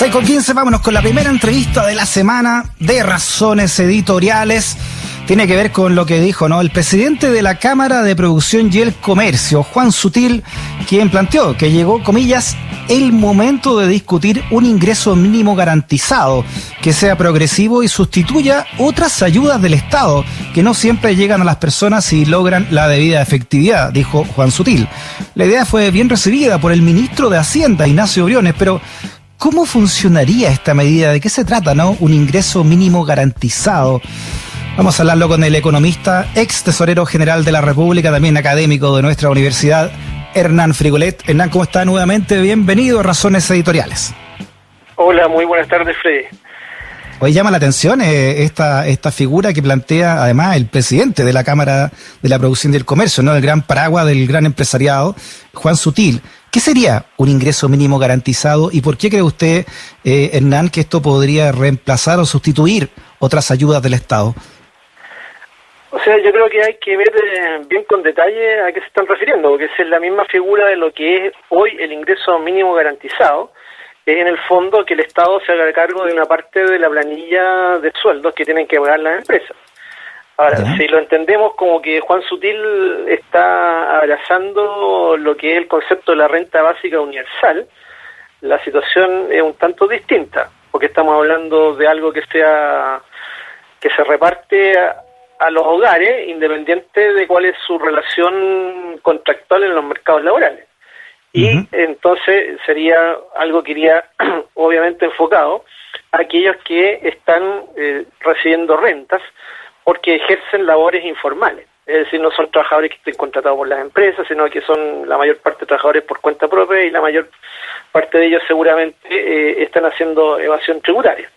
6 con 15, vámonos con la primera entrevista de la semana de Razones Editoriales. Tiene que ver con lo que dijo, ¿no? El presidente de la Cámara de Producción y el Comercio, Juan Sutil, quien planteó que llegó, comillas, el momento de discutir un ingreso mínimo garantizado, que sea progresivo y sustituya otras ayudas del Estado, que no siempre llegan a las personas y logran la debida efectividad, dijo Juan Sutil. La idea fue bien recibida por el ministro de Hacienda, Ignacio Briones, pero ¿Cómo funcionaría esta medida? ¿De qué se trata, no? Un ingreso mínimo garantizado. Vamos a hablarlo con el economista, ex tesorero general de la República, también académico de nuestra universidad, Hernán Frigolet. Hernán, ¿cómo está nuevamente? Bienvenido a Razones Editoriales. Hola, muy buenas tardes, Freddy. Hoy llama la atención eh, esta, esta figura que plantea además el presidente de la Cámara de la Producción del Comercio, ¿no? El gran paraguas del gran empresariado, Juan Sutil. ¿Qué sería un ingreso mínimo garantizado y por qué cree usted, eh, Hernán, que esto podría reemplazar o sustituir otras ayudas del Estado? O sea, yo creo que hay que ver eh, bien con detalle a qué se están refiriendo, porque es la misma figura de lo que es hoy el ingreso mínimo garantizado, es en el fondo que el Estado se haga cargo de una parte de la planilla de sueldos que tienen que pagar las empresas. Ahora, si lo entendemos como que Juan Sutil está abrazando lo que es el concepto de la renta básica universal, la situación es un tanto distinta, porque estamos hablando de algo que sea que se reparte a, los hogares, independiente de cuál es su relación contractual en los mercados laborales. Y entonces sería algo que iría obviamente enfocado a aquellos que están eh, recibiendo rentas, porque ejercen labores informales. Es decir, no son trabajadores que estén contratados por las empresas, sino que son la mayor parte de trabajadores por cuenta propia y la mayor parte de ellos seguramente eh, están haciendo evasión tributaria.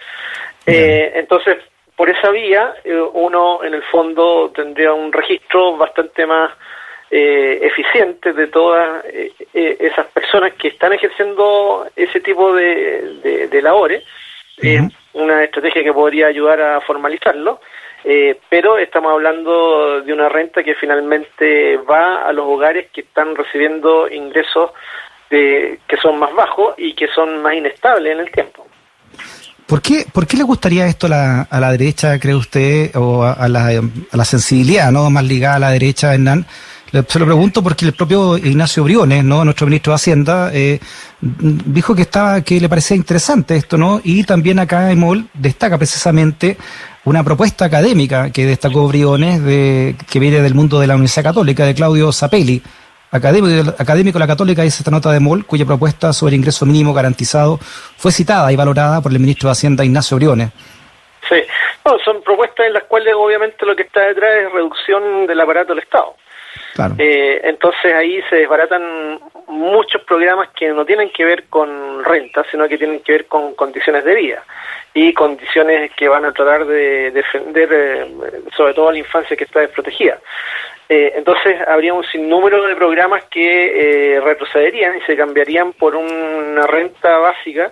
Eh, entonces, por esa vía, eh, uno en el fondo tendría un registro bastante más eficiente de todas esas personas que están ejerciendo ese tipo de, labores. una estrategia que podría ayudar a formalizarlo eh, pero estamos hablando de una renta que finalmente va a los hogares que están recibiendo ingresos de, que son más bajos y que son más inestables en el tiempo. ¿Por qué, ¿Por qué le gustaría esto a la, a la derecha, cree usted, o a, la, a la sensibilidad no más ligada a la derecha, Hernán? Se lo pregunto porque el propio Ignacio Briones, ¿no? nuestro ministro de Hacienda, eh, dijo que estaba que le parecía interesante esto, ¿no? Y también acá EMOL destaca precisamente una propuesta académica que destacó Briones, de, que viene del mundo de la Universidad Católica, de Claudio Zapelli, académico, académico de la Católica, dice esta nota de MOL, cuya propuesta sobre ingreso mínimo garantizado fue citada y valorada por el ministro de Hacienda, Ignacio Briones. Sí, son propuestas en las cuales obviamente lo que está detrás es reducción del aparato del Estado. Eh, entonces ahí se desbaratan muchos programas que no tienen que ver con renta, sino que tienen que ver con condiciones de vida y condiciones que van a tratar de defender eh, sobre todo a la infancia que está desprotegida. Eh, entonces habría un sinnúmero de programas que retrocederían y se cambiarían por una renta básica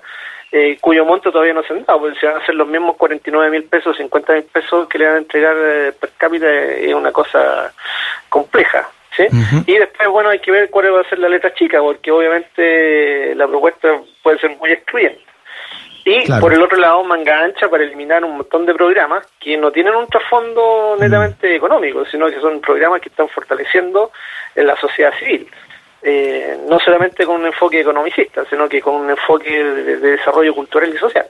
eh, cuyo monto todavía no se han dado, porque si van a ser los mismos 49 mil pesos, 50 mil pesos que le van a entregar eh, per cápita es una cosa compleja. ¿sí? Y después, bueno, hay que ver cuál va a ser la letra chica, porque obviamente la propuesta puede ser muy excluyente. Y por el otro lado, manga ancha para eliminar un montón de programas que no tienen un trasfondo netamente económico, sino que son programas que están fortaleciendo en la sociedad civil. Eh, no solamente con un enfoque economicista, sino que con un enfoque de, desarrollo cultural y social.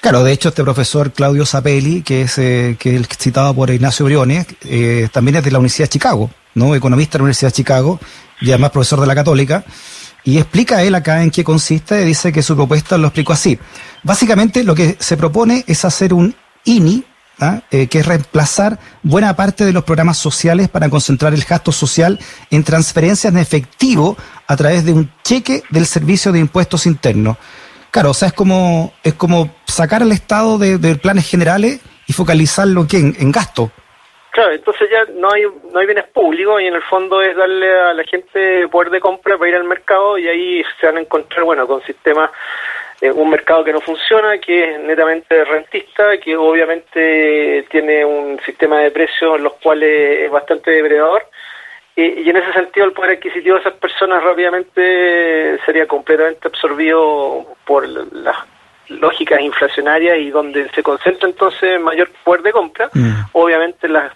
Claro, de hecho este profesor Claudio Zapelli, que es, eh, que es citado por Ignacio Briones, eh, también es de la Universidad de Chicago, ¿no? Economista de la Universidad de Chicago y además profesor de la Católica. Y explica él acá en qué consiste, dice que su propuesta lo explicó así. Básicamente lo que se propone es hacer un INI, ¿ah? Eh, que es reemplazar buena parte de los programas sociales para concentrar el gasto social en transferencias en efectivo a través de un cheque del Servicio de Impuestos Internos. Claro, o sea, es como, es como sacar al Estado de, planes generales y focalizarlo en, en gasto. Claro, entonces ya no hay, no hay bienes públicos y en el fondo es darle a la gente poder de compra para ir al mercado y ahí se van a encontrar, bueno, con sistemas un mercado que no funciona, que es netamente rentista, que obviamente tiene un sistema de precios en los cuales es bastante depredador. Y en ese sentido el poder adquisitivo de esas personas rápidamente sería completamente absorbido por las lógicas inflacionarias y donde se concentra entonces mayor poder de compra, mm. obviamente las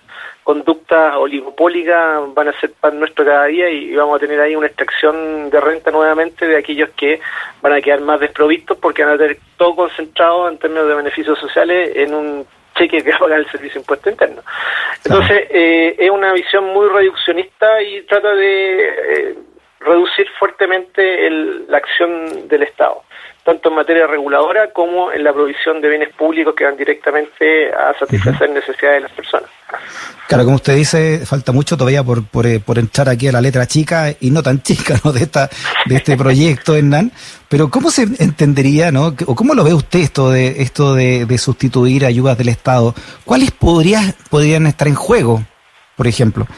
conductas oligopólicas van a ser pan nuestro cada día y vamos a tener ahí una extracción de renta nuevamente de aquellos que van a quedar más desprovistos porque van a tener todo concentrado en términos de beneficios sociales en un cheque que va a pagar el servicio de impuesto interno. Entonces, eh, es una visión muy reduccionista y trata de eh, reducir fuertemente la acción del Estado tanto en materia reguladora como en la provisión de bienes públicos que van directamente a satisfacer necesidades de las personas. Claro, como usted dice, falta mucho todavía por, por, eh, por, entrar aquí a la letra chica y no tan chica ¿no? de esta de este proyecto, Hernán. Pero ¿cómo se entendería, no? o cómo lo ve usted esto de esto de, de sustituir ayudas del Estado? ¿Cuáles podrían podrían estar en juego, por ejemplo?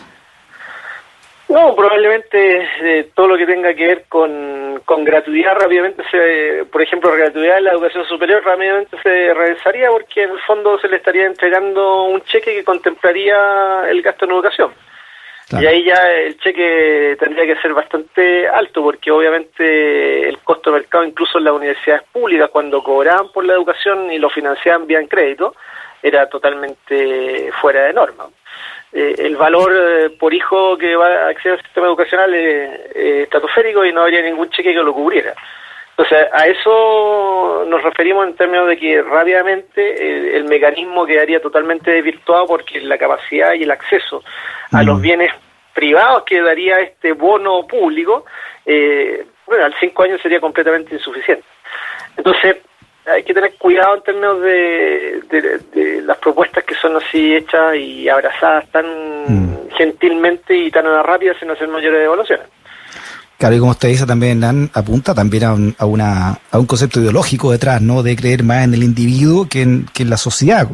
No, probablemente eh, todo lo que tenga que ver con, con gratuidad rápidamente se, por ejemplo, gratuidad en la educación superior rápidamente se realizaría porque en el fondo se le estaría entregando un cheque que contemplaría el gasto en educación. Y ahí ya el cheque tendría que ser bastante alto porque obviamente el costo de mercado incluso en las universidades públicas cuando cobraban por la educación y lo financiaban vía en crédito era totalmente fuera de norma. Eh, el valor eh, por hijo que va a acceder al sistema educacional es estratosférico y no habría ningún cheque que lo cubriera. Entonces, a eso nos referimos en términos de que rápidamente el, mecanismo quedaría totalmente desvirtuado porque la capacidad y el acceso a los mm. bienes privados que daría este bono público, eh, bueno, al cinco años sería completamente insuficiente. Entonces, hay que tener cuidado en términos de, las propuestas que son así hechas y abrazadas tan mm. gentilmente y tan rápidas sin hacer mayores evaluaciones. Claro, y como usted dice también, apunta también a un, a, una, a un concepto ideológico detrás, ¿no? De creer más en el individuo que en, que en la sociedad,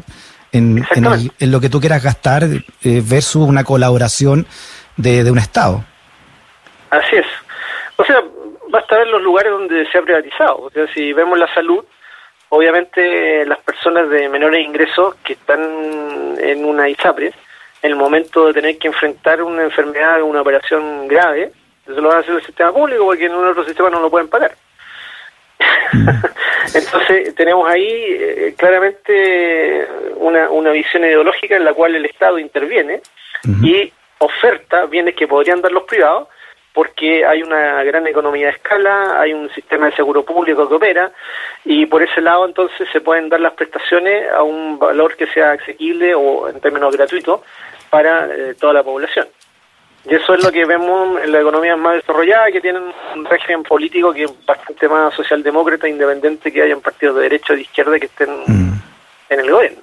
en, en, lo que tú quieras gastar eh, versus una colaboración de, de un Estado. Así es. O sea, basta ver los lugares donde se ha privatizado. O sea, si vemos la salud, obviamente las personas de menores ingresos que están en una ISAPRE, en el momento de tener que enfrentar una enfermedad o una operación grave, eso lo van a hacer el sistema público porque en un otro sistema no lo pueden pagar. Mm. Entonces tenemos ahí eh, claramente una, una visión ideológica en la cual el Estado interviene y oferta bienes que podrían dar los privados porque hay una gran economía de escala, hay un sistema de seguro público que opera y por ese lado entonces se pueden dar las prestaciones a un valor que sea asequible o en términos gratuitos para eh, toda la población. Y eso es lo que vemos en la economía más desarrollada, que tienen un régimen político que es bastante más socialdemócrata, independiente que hayan partidos de derecha o de izquierda que estén mm. en el gobierno.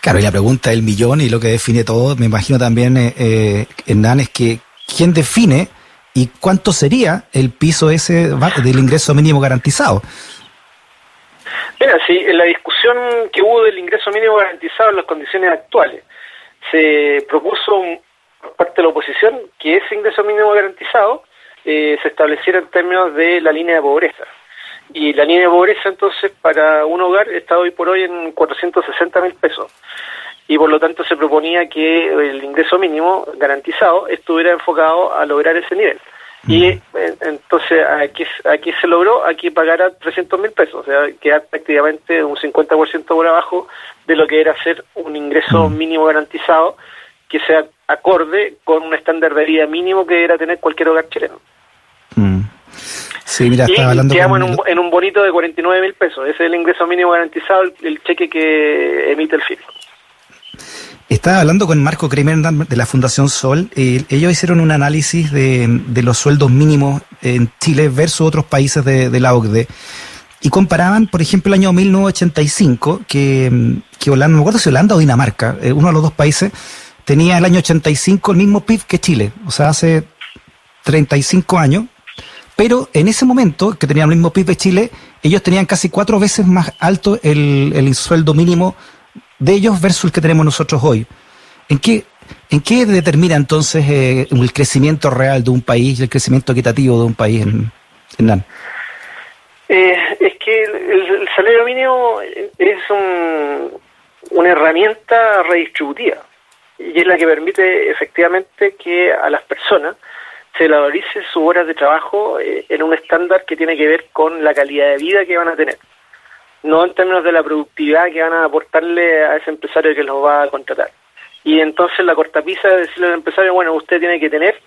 Claro, y la pregunta del millón y lo que define todo, me imagino también, eh, eh Hernán, es que ¿quién define ¿Y cuánto sería el piso ese del ingreso mínimo garantizado? Mira, sí, en la discusión que hubo del ingreso mínimo garantizado en las condiciones actuales, se propuso por parte de la oposición que ese ingreso mínimo garantizado eh, se estableciera en términos de la línea de pobreza. Y la línea de pobreza entonces para un hogar está hoy por hoy en 460 mil pesos y por lo tanto se proponía que el ingreso mínimo garantizado estuviera enfocado a lograr ese nivel. Y eh, entonces aquí, aquí se logró, aquí pagara 300 mil pesos, o sea, queda prácticamente un 50% por abajo de lo que era ser un ingreso mínimo garantizado que sea acorde con un estándar de vida mínimo que era tener cualquier hogar chileno. Sí, mira, estaba hablando quedamos en, un, en un bonito de 49 mil pesos, ese es el ingreso mínimo garantizado, el cheque que emite el fisco. Estaba hablando con Marco Kremer de la Fundación Sol. Eh, ellos hicieron un análisis de, los sueldos mínimos en Chile versus otros países de, la OCDE. Y comparaban, por ejemplo, el año 1985, que, que Holanda, no me acuerdo si Holanda o Dinamarca, eh, uno de los dos países, tenía el año 85 el mismo PIB que Chile. O sea, hace 35 años. Pero en ese momento, que tenían el mismo PIB que Chile, ellos tenían casi cuatro veces más alto el sueldo mínimo de ellos versus el que tenemos nosotros hoy. ¿En qué, en qué determina entonces eh, el crecimiento real de un país, el crecimiento equitativo de un país en, en eh, es que el, salario mínimo es un, una herramienta redistributiva. y es la que permite efectivamente que a las personas se valorice sus horas de trabajo eh, en un estándar que tiene que ver con la calidad de vida que van a tener, no en términos de la productividad que van a aportarle a ese empresario que los va a contratar. Y entonces la cortapisa es decirle al empresario, bueno, usted tiene que tener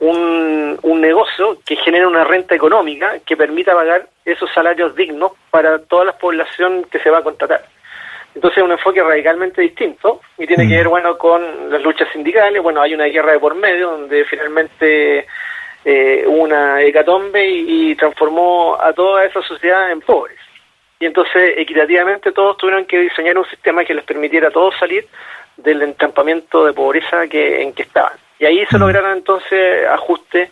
un, un negocio que genere una renta económica que permita pagar esos salarios dignos para toda la población que se va a contratar. Entonces es un enfoque radicalmente distinto y tiene que mm. ver bueno con las luchas sindicales. Bueno, hay una guerra de por medio donde finalmente eh, una hecatombe y, transformó a toda esa sociedad en pobres. Y entonces equitativamente todos tuvieron que diseñar un sistema que les permitiera a todos salir del entrampamiento de pobreza que, en que estaban. Y ahí se mm. lograron entonces ajustes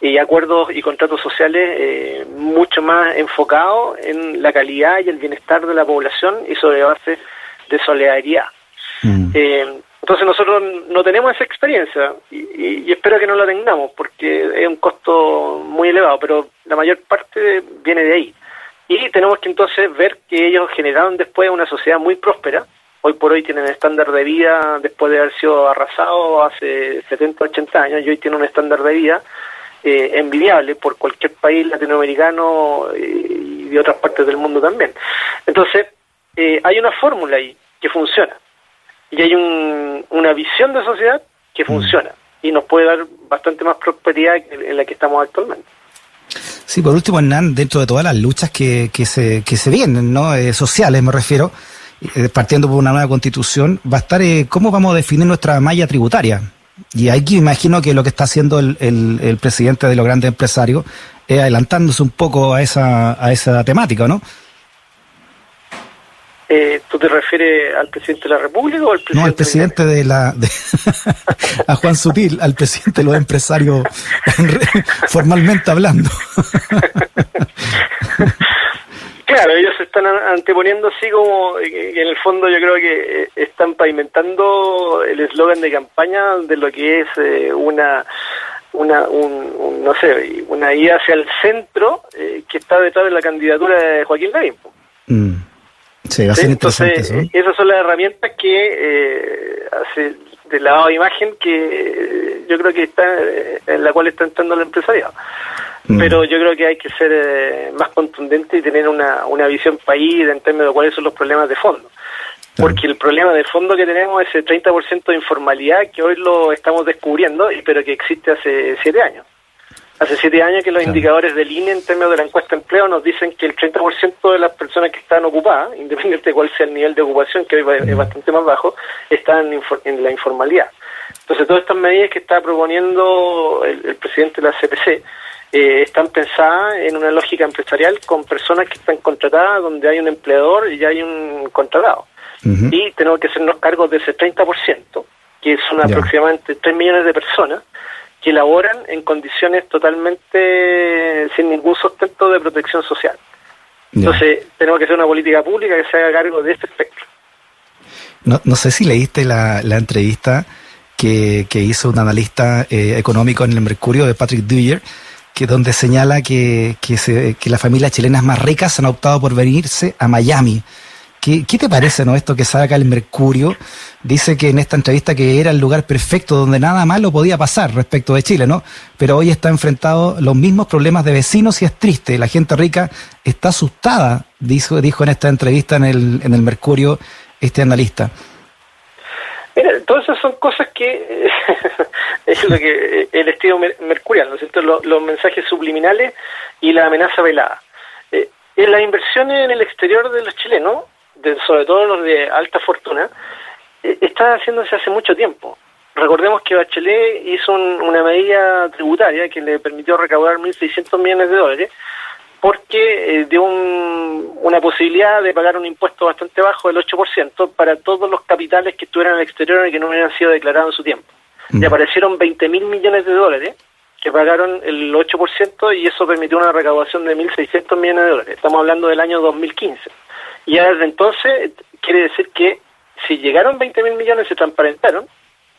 y acuerdos y contratos sociales eh, mucho más enfocados en la calidad y el bienestar de la población y sobre base de solidaridad. Mm. Eh, entonces nosotros no tenemos esa experiencia y, espero que no la tengamos porque es un costo muy elevado, pero la mayor parte viene de ahí. Y tenemos que entonces ver que ellos generaron después una sociedad muy próspera. Hoy por hoy tienen estándar de vida después de haber sido arrasado hace 70, 80 años y hoy tienen un estándar de vida eh, envidiable por cualquier país latinoamericano eh, y de otras partes del mundo también. Entonces, eh, hay una fórmula ahí que funciona y hay una visión de sociedad que mm. funciona y nos puede dar bastante más prosperidad en la que estamos actualmente. Sí, por último, Hernán, dentro de todas las luchas que, que, se, que se vienen, ¿no? sociales me refiero, partiendo por una nueva constitución, va a estar cómo vamos a definir nuestra malla tributaria. Y aquí imagino que lo que está haciendo el, el, presidente de los grandes empresarios es adelantándose un poco a esa, a esa temática, ¿no? Eh, ¿Tú te refieres al presidente de la República o al presidente? No, al presidente de, la. a Juan Sutil, al presidente de los empresarios, formalmente hablando. Claro, ellos se están anteponiendo así como en el fondo yo creo que eh, están pavimentando el eslogan de campaña de lo que es eh, una una un, no sé una guía hacia el centro eh, que está detrás de la candidatura de Joaquín Lavín. Mm. Sí, va a ser Entonces, esas son las herramientas que hace del lado de imagen que yo creo que está en la cual está entrando el empresariado. Mm. Pero yo creo que hay que ser eh, más contundente y tener una, una visión país en términos de cuáles son los problemas de fondo. Porque el problema de fondo que tenemos es el 30% de informalidad que hoy lo estamos descubriendo, pero que existe hace siete años. Hace siete años que los indicadores del INE en términos de la encuesta de empleo nos dicen que el 30% de las personas que están ocupadas, independientemente de cuál sea el nivel de ocupación, que hoy es mm. bastante más bajo, están en, la informalidad. Entonces, todas estas medidas que está proponiendo el, el presidente de la CPC, eh, están pensadas en una lógica empresarial con personas que están contratadas donde hay un empleador y hay un contratado. Y tenemos que hacernos cargo de ese 30%, que son aproximadamente 3 millones de personas que laboran en condiciones totalmente sin ningún sustento de protección social. Entonces, tenemos que hacer una política pública que se haga cargo de este espectro. No, no sé si leíste la, la entrevista que, que hizo un analista eh, económico en el Mercurio de Patrick Dewey, que donde señala que, que, se, que las familias chilenas más ricas han optado por venirse a Miami. ¿Qué, ¿Qué, te parece no esto que saca el Mercurio? Dice que en esta entrevista que era el lugar perfecto donde nada malo podía pasar respecto de Chile, ¿no? Pero hoy está enfrentado los mismos problemas de vecinos y es triste. La gente rica está asustada, dijo, dijo en esta entrevista en el, en el Mercurio este analista. Mira, todas esas son cosas que es lo que el estilo mercurial, ¿no es cierto? Los, mensajes subliminales y la amenaza velada. Eh, en las inversiones en el exterior de los chilenos, sobre todo los de alta fortuna, eh, está haciéndose hace mucho tiempo. Recordemos que Bachelet hizo una medida tributaria que le permitió recaudar 1.600 millones de dólares porque eh, dio una posibilidad de pagar un impuesto bastante bajo del 8% para todos los capitales que estuvieran en el exterior y que no hubieran sido declarados en su tiempo. Y aparecieron 20 mil millones de dólares que pagaron el 8% y eso permitió una recaudación de 1.600 millones de dólares. Estamos hablando del año 2015. Y ya desde entonces quiere decir que si llegaron 20 mil millones se transparentaron,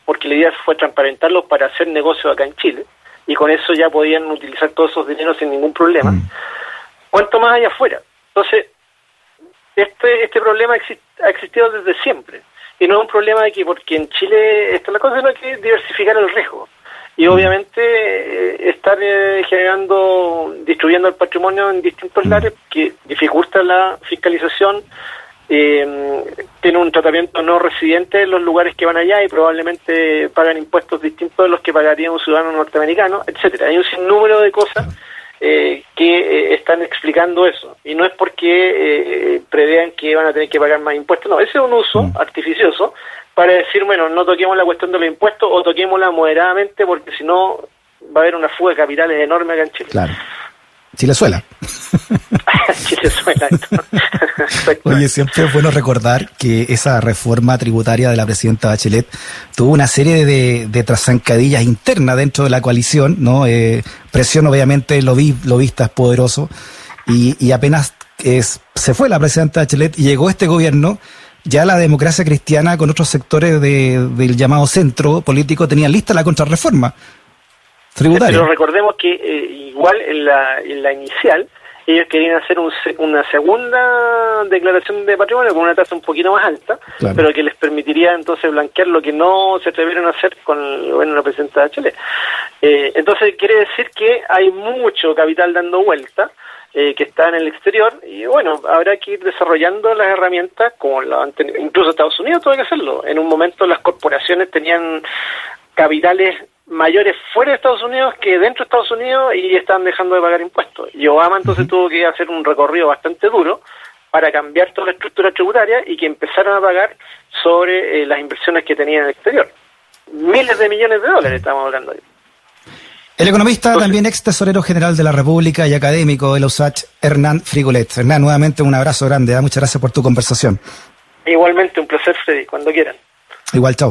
porque la idea fue transparentarlos para hacer negocios acá en Chile, y con eso ya podían utilizar todos esos dineros sin ningún problema. Mm cuanto más allá afuera. Entonces, este, este problema ha existido desde siempre. Y no es un problema de que porque en Chile está la cosa, sino que diversificar el riesgo. Y obviamente eh, estar eh, generando, distribuyendo el patrimonio en distintos lares que dificulta la fiscalización, eh, tiene un tratamiento no residente en los lugares que van allá y probablemente pagan impuestos distintos de los que pagaría un ciudadano norteamericano, etcétera. Hay un sinnúmero de cosas eh, que eh, están explicando eso. Y no es porque eh, prevean que van a tener que pagar más impuestos, no, ese es un uso artificioso para decir, bueno, no toquemos la cuestión de los impuestos o toquémosla moderadamente porque si no va a haber una fuga de capitales enorme acá en Chile. Claro. Chilezuela. Chilezuela. Oye, siempre es bueno recordar que esa reforma tributaria de la presidenta Bachelet tuvo una serie de, de trazancadillas internas dentro de la coalición, ¿no? Eh, presión, obviamente, lo vi, lo vistas poderoso, y, y apenas es, se fue la presidenta Bachelet y llegó este gobierno, ya la democracia cristiana con otros sectores de, del llamado centro político tenían lista la contrarreforma tributaria. Pero recordemos que eh, igual en la, en la inicial ellos querían hacer una segunda declaración de patrimonio con una tasa un poquito más alta, pero que les permitiría entonces blanquear lo que no se atrevieron a hacer con el gobierno de la presidenta de Chile. Eh, entonces quiere decir que hay mucho capital dando vuelta. Eh, que está en el exterior y bueno, habrá que ir desarrollando las herramientas como la incluso Estados Unidos tuvo que hacerlo. En un momento las corporaciones tenían capitales mayores fuera de Estados Unidos que dentro de Estados Unidos y están dejando de pagar impuestos. Y Obama entonces tuvo que hacer un recorrido bastante duro para cambiar toda la estructura tributaria y que empezaran a pagar sobre eh, las inversiones que tenían en el exterior. Miles de millones de dólares estamos hablando ahí. El economista, también ex tesorero general de la República y académico de la USACH, Hernán Frigolet. Hernán, nuevamente un abrazo grande. ¿eh? Muchas gracias por tu conversación. Igualmente, un placer, Freddy, cuando quieran. Igual, chao.